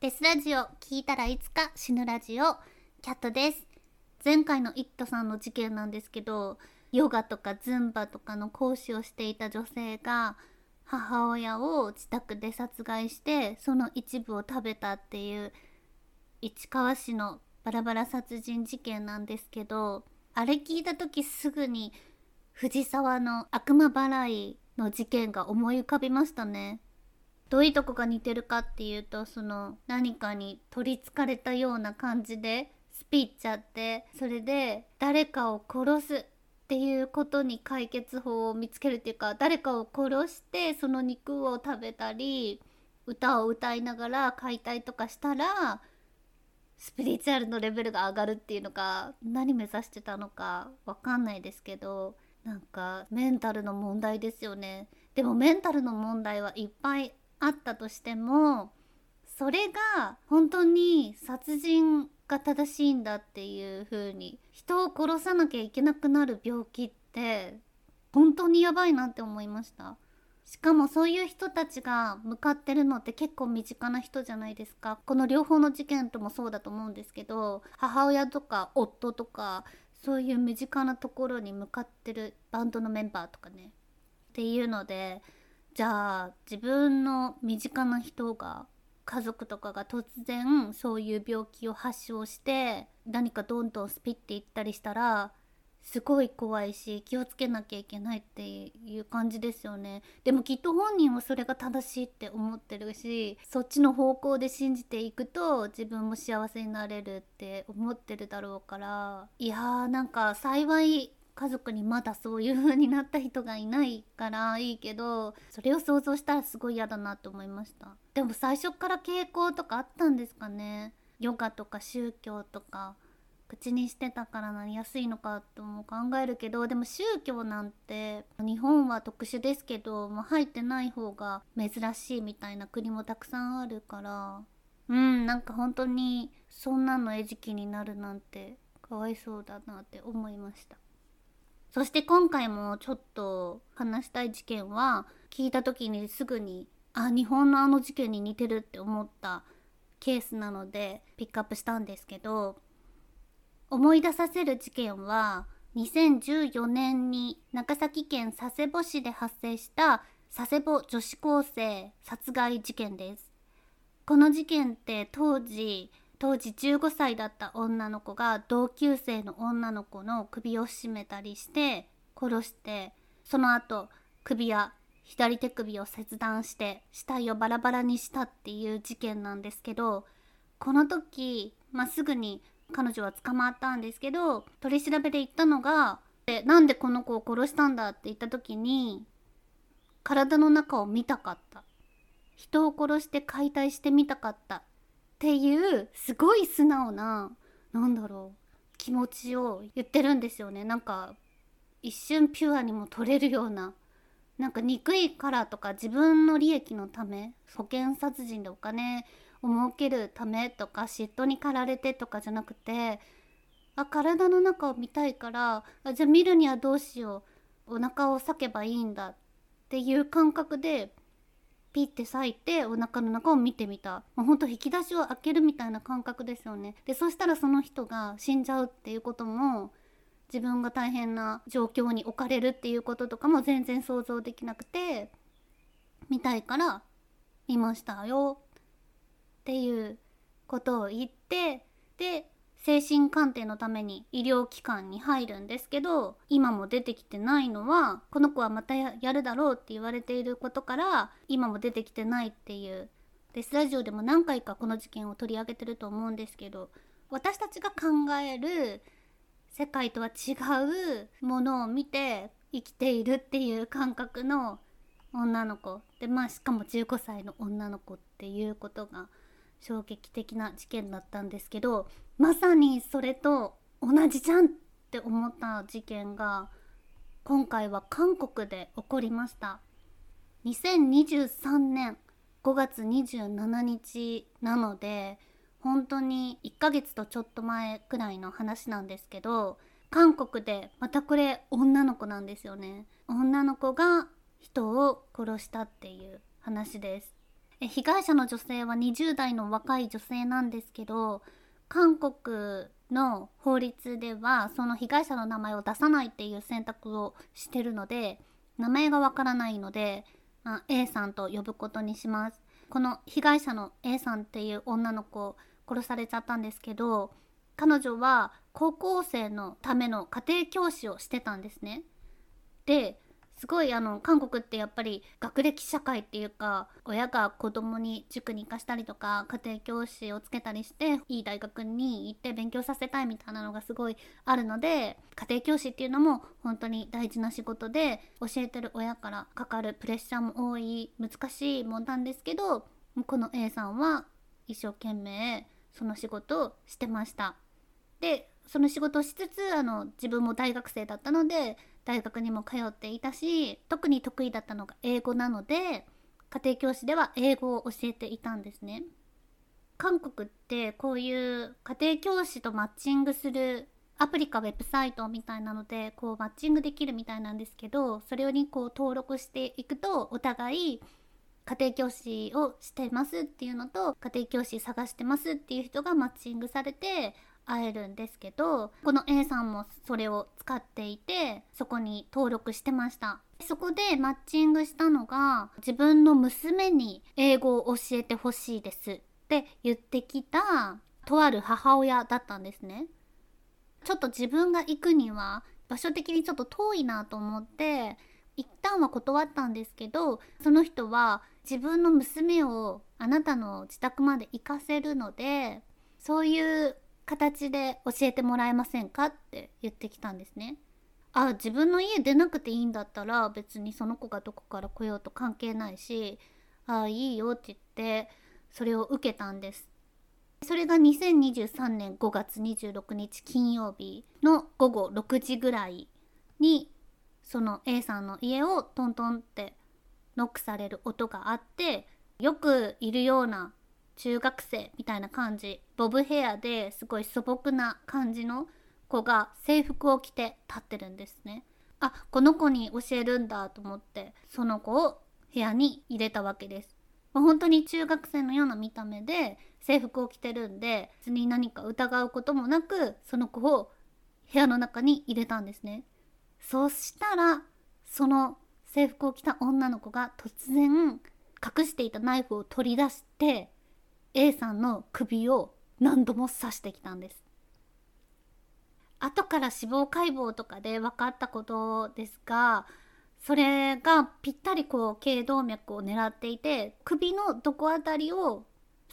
デスラジオ聞いたらいつか死ぬラジオキャットです前回のイットさんの事件なんですけどヨガとかズンバとかの講師をしていた女性が母親を自宅で殺害してその一部を食べたっていう市川市のバラバラ殺人事件なんですけどあれ聞いた時すぐに藤沢の悪魔払いの事件が思い浮かびましたね。どういうとこが似てるかっていうとその何かに取りつかれたような感じでスピっちゃってそれで誰かを殺すっていうことに解決法を見つけるっていうか誰かを殺してその肉を食べたり歌を歌いながら解体とかしたらスピリチュアルのレベルが上がるっていうのか何目指してたのかわかんないですけどなんかメンタルの問題ですよね。でもメンタルの問題はいっぱいあったとしてもそれが本当に殺人が正しいんだっていう風に人を殺さなきゃいけなくなる病気って本当にやばいなって思いました。しかもそういう人たちが向かってるのって結構身近な人じゃないですか。この両方の事件ともそうだと思うんですけど母親とか夫とかそういう身近なところに向かってるバンドのメンバーとかねっていうのでじゃあ自分の身近な人が家族とかが突然そういう病気を発症して何かどんどんスピっていったりしたらすごい怖いし気をつけなきゃいけないっていう感じですよね。でもきっと本人はそれが正しいって思ってるしそっちの方向で信じていくと自分も幸せになれるって思ってるだろうからいやーなんか幸い家族にまだそういう風になった人がいないからいいけどそれを想像したらすごい嫌だなと思いましたでも最初から傾向とかあったんですかねヨガとか宗教とか口にしてたからなりやすいのかとも考えるけどでも宗教なんて日本は特殊ですけど、まあ、入ってない方が珍しいみたいな国もたくさんあるからうんなんか本当にそんなの餌食になるなんてかわいそうだなって思いました。そして今回もちょっと話したい事件は聞いた時にすぐにあ日本のあの事件に似てるって思ったケースなのでピックアップしたんですけど思い出させる事件は2014年に長崎県佐世保市で発生した佐世保女子高生殺害事件です。この事件って当時当時15歳だった女の子が同級生の女の子の首を絞めたりして殺してその後首や左手首を切断して死体をバラバラにしたっていう事件なんですけどこの時、まあ、すぐに彼女は捕まったんですけど取り調べで言ったのが「なんでこの子を殺したんだ?」って言った時に体の中を見たかった人を殺して解体してみたかったっていうすごい素直な何だろう気持ちを言ってるんですよね。なんか一瞬ピュアにも取れるようななんか憎いからとか自分の利益のため保険殺人でお金を儲けるためとか嫉妬に駆られてとかじゃなくてあ体の中を見たいからあじゃあ見るにはどうしようお腹を裂けばいいんだっていう感覚でピッて裂いてお腹の中を見てみた、まあ、ほんと引き出しを開けるみたいな感覚ですよね。でそしたらその人が死んじゃうっていうことも自分が大変な状況に置かれるっていうこととかも全然想像できなくて見たいから見ましたよ。っていうことを言ってで精神鑑定のために医療機関に入るんですけど今も出てきてないのはこの子はまたやるだろうって言われていることから今も出てきてないっていう。デスラジオでも何回かこの事件を取り上げてると思うんですけど私たちが考える世界とは違うものを見て生きているっていう感覚の女の子。でまあしかも15歳の女の子っていうことが衝撃的な事件だったんですけどまさにそれと同じじゃんって思った事件が今回は韓国で起こりました。2023年5月27日なので本当に1ヶ月とちょっと前くらいの話なんですけど韓国でまたこれ女の子なんですよね。女の子が人を殺したっていう話です。被害者の女性は20代の若い女性なんですけど韓国の法律ではその被害者の名前を出さないっていう選択をしてるので名前がわからないので、まあ、A さんと呼ぶことにします。この被害者の A さんっていう女の子殺されちゃったんですけど彼女は高校生のための家庭教師をしてたんですね。ですごいあの韓国ってやっぱり学歴社会っていうか親が子供に塾に行かしたりとか家庭教師をつけたりしていい大学に行って勉強させたいみたいなのがすごいあるので家庭教師っていうのも本当に大事な仕事で教えてる親からかかるプレッシャーも多い難しいもんなんですけどこの A さんは一生懸命その仕事をしてました。でその仕事をしつつあの自分も大学生だったので大学にも通っていたし特に得意だったのが英語なので家庭教師では英語を教えていたんですね。韓国ってこういう家庭教師とマッチングするアプリかウェブサイトみたいなのでこうマッチングできるみたいなんですけどそれにこう登録していくとお互い家庭教師をしてますっていうのと家庭教師探してますっていう人がマッチングされて会えるんですけどこの A さんもそれを使っていてそこに登録してました。そこでマッチングしたのが自分の娘に英語を教えてほしいですって言ってきたとある母親だったんですね。ちょっと自分が行くには場所的にちょっと遠いなと思って一旦は断ったんですけどその人は自分の娘をあなたの自宅まで行かせるのでそういう形で教えてもらえませんかって言ってきたんですね。あ自分の家出なくていいんだったら別にその子がどこから来ようと関係ないしあいいよって言ってそれを受けたんです。それが2023年5月26日金曜日の午後6時ぐらいにその A さんの家をトントンってノックされる音があってよくいるような中学生みたいな感じボブヘアですごい素朴な感じの子が制服を着て立ってるんですね。あこの子に教えるんだと思ってその子を部屋に入れたわけです、まあ、本当に中学生のような見た目で制服を着てるんで別に何か疑うこともなくその子を部屋の中に入れたんですね。そしたらその制服を着た女の子が突然隠していたナイフを取り出して A さんの首を何度も刺してきたんです。後から死亡解剖とかで分かったことですがそれがぴったりこう頸動脈を狙っていて首のどこあたりを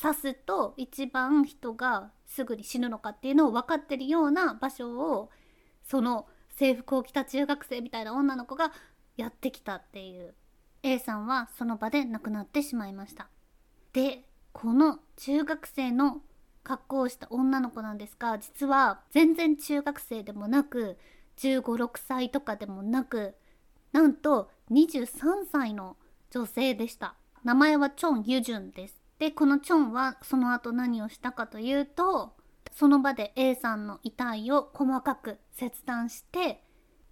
刺すと一番人がすぐに死ぬのかっていうのを分かってるような場所をその制服を着た中学生みたいな女の子がやってきたっていう。A さんはその場で亡くなってしまいました。でこの中学生の格好をした女の子なんですが実は全然中学生でもなく1 5 6歳とかでもなくなんと23歳の女性でした。名前はチョン・ユジュンです。でこのチョンはその後何をしたかというとその場で A さんの遺体を細かく切断して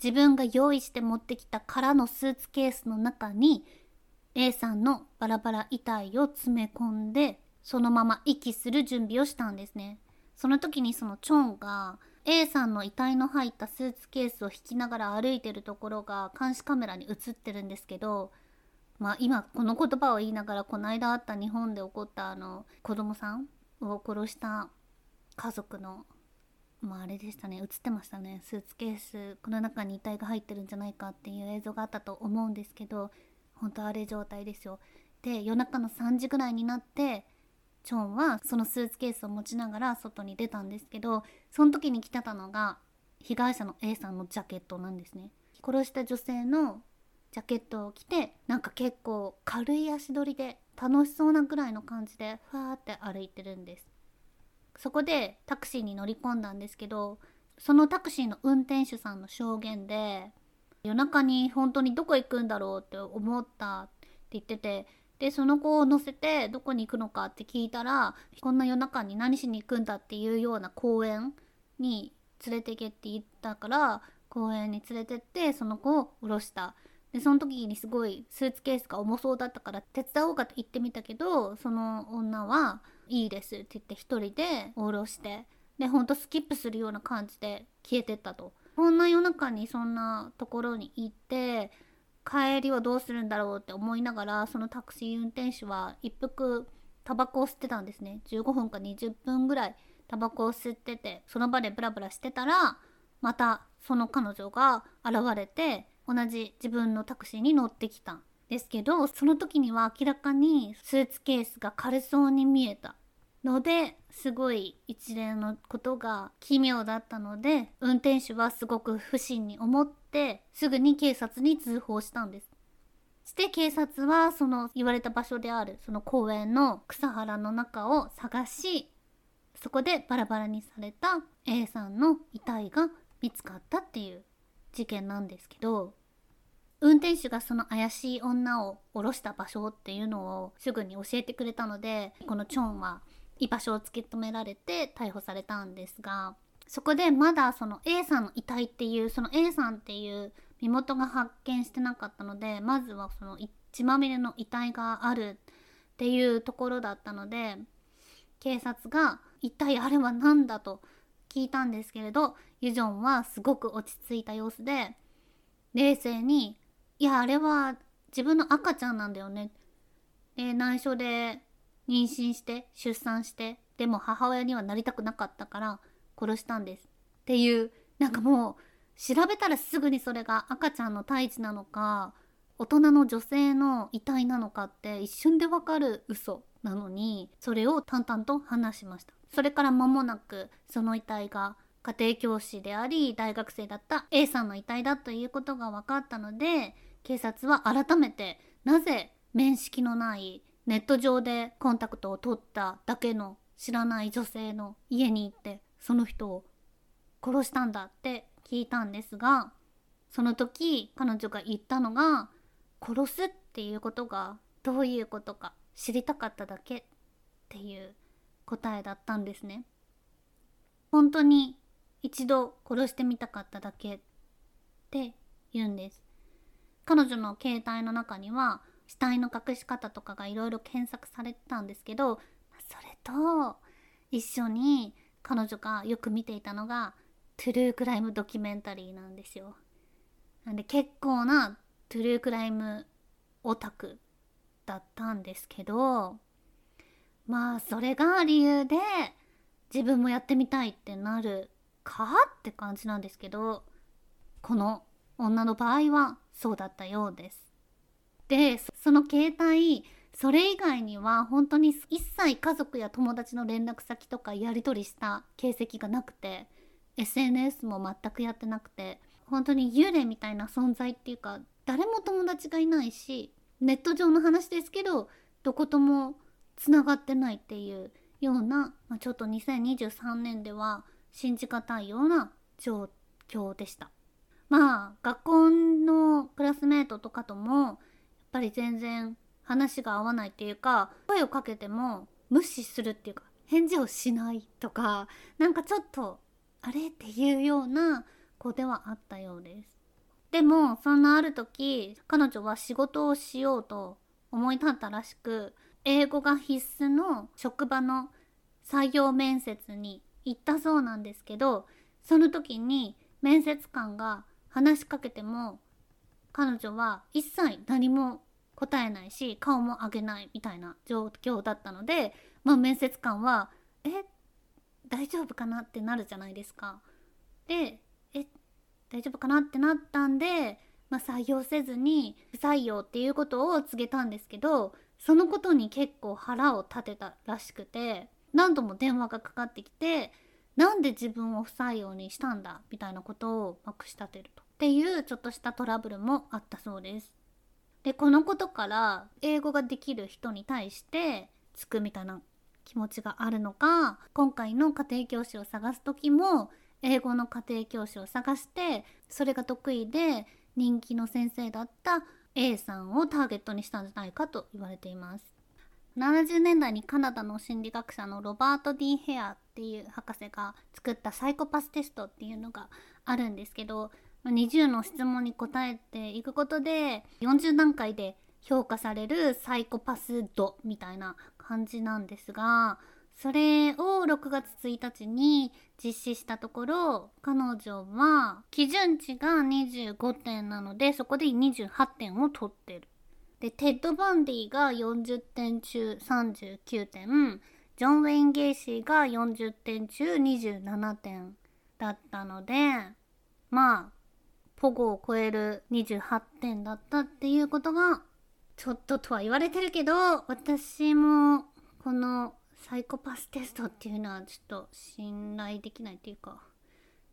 自分が用意して持ってきた空のスーツケースの中に A さんのバラバラ遺体を詰め込んでそのまま遺棄する準備をしたんですね。その時にそのチョンが A さんの遺体の入ったスーツケースを引きながら歩いてるところが監視カメラに映ってるんですけどまあ今この言葉を言いながらこの間あった日本で起こったあの子供さんを殺した家族のまああれでしたね。映ってましたね。スーツケースこの中に遺体が入ってるんじゃないかっていう映像があったと思うんですけど本当あれ状態ですよ。で夜中の3時ぐらいになってチョンはそのスーツケースを持ちながら外に出たんですけどその時に着てたのが被害者の A さんのジャケットなんですね。殺した女性のジャケットを着てなんか結構軽い足取りで楽しそうなぐらいの感じでふわーって歩いてるんです。そこでタクシーに乗り込んだんですけどそのタクシーの運転手さんの証言で夜中に本当にどこ行くんだろうって思ったって言っててでその子を乗せてどこに行くのかって聞いたらこんな夜中に何しに行くんだっていうような公園に連れてけって言ったから公園に連れてってその子を降ろした。でその時にすごいスーツケースが重そうだったから手伝おうかと言ってみたけどその女はいいですって言って一人で下ろしてでほんとスキップするような感じで消えてったと。こんな夜中にそんなところに行って帰りはどうするんだろうって思いながらそのタクシー運転手は一服タバコを吸ってたんですね。15分か20分ぐらいタバコを吸っててその場でブラブラしてたらまたその彼女が現れて同じ自分のタクシーに乗ってきたんですけどその時には明らかにスーツケースが軽そうに見えた。のですごい一連のことが奇妙だったので運転手はすごく不審に思ってすぐに警察に通報したんです。して警察はその言われた場所であるその公園の草原の中を探しそこでバラバラにされた A さんの遺体が見つかったっていう事件なんですけど運転手がその怪しい女を降ろした場所っていうのをすぐに教えてくれたのでこのチョンは居場所を突き止められて逮捕されたんですがそこでまだその A さんの遺体っていうその A さんっていう身元が発見してなかったのでまずはその血まみれの遺体があるっていうところだったので警察が一体あれは何だと聞いたんですけれどユジョンはすごく落ち着いた様子で冷静に「いやあれは自分の赤ちゃんなんだよね」で内緒で妊娠して出産してでも母親にはなりたくなかったから殺したんです。っていうなんかもう調べたらすぐにそれが赤ちゃんの胎児なのか大人の女性の遺体なのかって一瞬でわかる嘘なのにそれを淡々と話しました。それから間もなくその遺体が家庭教師であり大学生だった A さんの遺体だということが分かったので警察は改めてなぜ面識のないネット上でコンタクトを取っただけの知らない女性の家に行ってその人を殺したんだって聞いたんですがその時彼女が言ったのが殺すっていうことがどういうことか知りたかっただけっていう答えだったんですね。本当に一度殺してみたかっただけって言うんです。彼女の携帯の中には死体の隠し方とかがいろいろ検索されてたんですけどそれと一緒に彼女がよく見ていたのがトゥルークライムドキュメンタリーなんですよ。なんで結構なトゥルークライムオタクだったんですけどまあそれが理由で自分もやってみたいってなるかって感じなんですけどこの女の場合はそうだったようです。でその携帯それ以外には本当に一切家族や友達の連絡先とかやり取りした形跡がなくて SNS も全くやってなくて本当に幽霊みたいな存在っていうか誰も友達がいないしネット上の話ですけどどこともつながってないっていうような、まあ、ちょっと2023年では信じがたいような状況でした。まあ学校のクラスメートとかともぱり全然話が合わないっていうか声をかけても無視するっていうか返事をしないとかなんかちょっとあれっていうような子ではあったようです。でもそんなある時彼女は仕事をしようと思い立ったらしく英語が必須の職場の採用面接に行ったそうなんですけどその時に面接官が話しかけても彼女は一切何も答えないし顔も上げないみたいな状況だったので、まあ、面接官は「え大丈夫かな?」ってなるじゃないですか。で「え大丈夫かな?」ってなったんで、まあ、採用せずに不採用っていうことを告げたんですけどそのことに結構腹を立てたらしくて何度も電話がかかってきてなんで自分を不採用にしたんだみたいなことをまくし立てるとっていうちょっとしたトラブルもあったそうです。でこのことから英語ができる人に対してつくみたいな気持ちがあるのか今回の家庭教師を探す時も英語の家庭教師を探してそれが得意で人気の先生だった A さんをターゲットにしたんじゃないかと言われています70年代にカナダの心理学者のロバート・ディ・ヘアっていう博士が作ったサイコパステストっていうのがあるんですけど20の質問に答えていくことで40段階で評価されるサイコパス度みたいな感じなんですがそれを6月1日に実施したところ彼女は基準値が25点なのでそこで28点を取ってる。でテッド・バンディが40点中39点ジョン・ウェイン・ゲイシーが40点中27点だったのでまあポゴを超える28点だったっていうことがちょっととは言われてるけど私もこのサイコパステストっていうのはちょっと信頼できないっていうか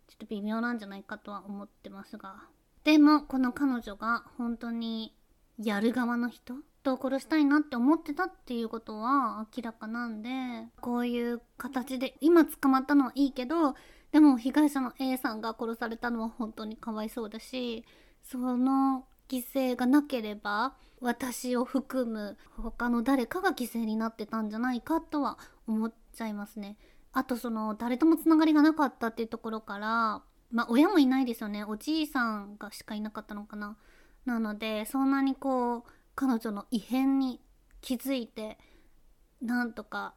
ちょっと微妙なんじゃないかとは思ってますが。でもこの彼女が本当にやる側の人と殺したいなって思ってたっていうことは明らかなんでこういう形で今捕まったのはいいけどでも被害者の A さんが殺されたのは本当にかわいそうだしその犠牲がなければ私を含む他の誰かが犠牲になってたんじゃないかとは思っちゃいますね。あとその誰ともつながりがなかったっていうところからまあ親もいないですよねおじいさんがしかいなかったのかな。なのでそんなにこう彼女の異変に気づいてなんとか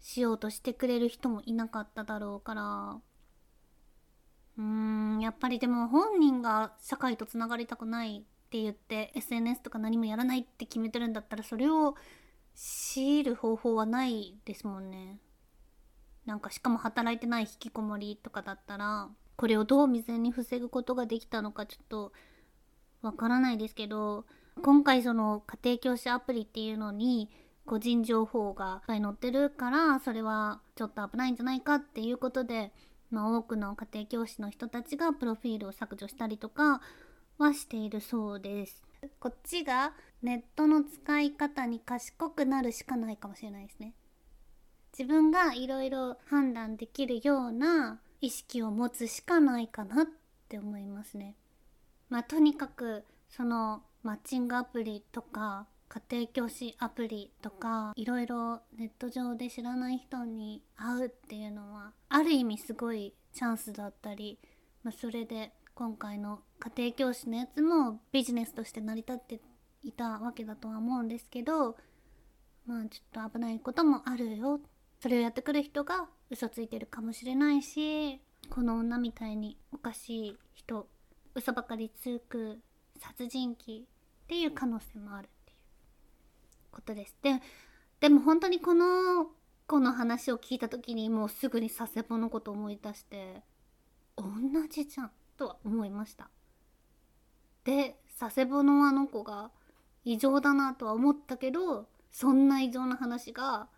しようとしてくれる人もいなかっただろうからうんやっぱりでも本人が社会とつながりたくないって言って SNS とか何もやらないって決めてるんだったらそれを強いる方法はないですもんね。なんかしかも働いてない引きこもりとかだったらこれをどう未然に防ぐことができたのかちょっとわからないですけど今回その家庭教師アプリっていうのに個人情報がいっぱい載ってるからそれはちょっと危ないんじゃないかっていうことで、まあ、多くの家庭教師の人たちがプロフィールを削除したりとかはしているそうです。こっちがネットの使い方に賢くなるしかないかもしれないですね。自分がいろいろ判断できるような意識を持つしかないかなって思いますね。まあとにかくそのマッチングアプリとか家庭教師アプリとかいろいろネット上で知らない人に会うっていうのはある意味すごいチャンスだったり、まあ、それで今回の家庭教師のやつもビジネスとして成り立っていたわけだとは思うんですけどまあちょっと危ないこともあるよ。それをやってくる人が嘘ついてるかもしれないしこの女みたいにおかしい人嘘ばかりつく殺人鬼っていう可能性もある。ことです。ででも本当にこの子の話を聞いた時にもうすぐに佐世保のこと思い出して同じじゃんとは思いました。で佐世保のあの子が異常だなとは思ったけどそんな異常な話が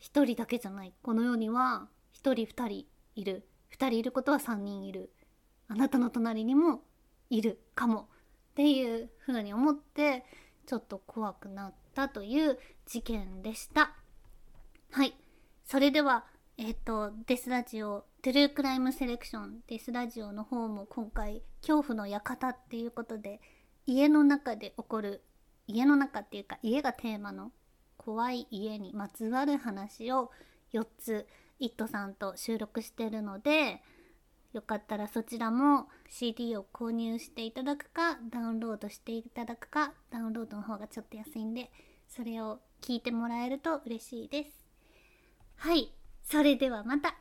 1人だけじゃない。この世には1人2人いる。2人いることは3人いる。あなたの隣にもいるかも。っていう風に思ってちょっと怖くなってたという事件でした。はい。それではえっ、とデスラジオトゥルークライムセレクションデスラジオの方も今回恐怖の館っていうことで家の中で起こる家の中っていうか家がテーマの怖い家にまつわる話を4つイットさんと収録してるのでよかったらそちらも CD を購入していただくかダウンロードしていただくかダウンロードの方がちょっと安いんでそれを聞いてもらえると嬉しいです。はいそれではまた。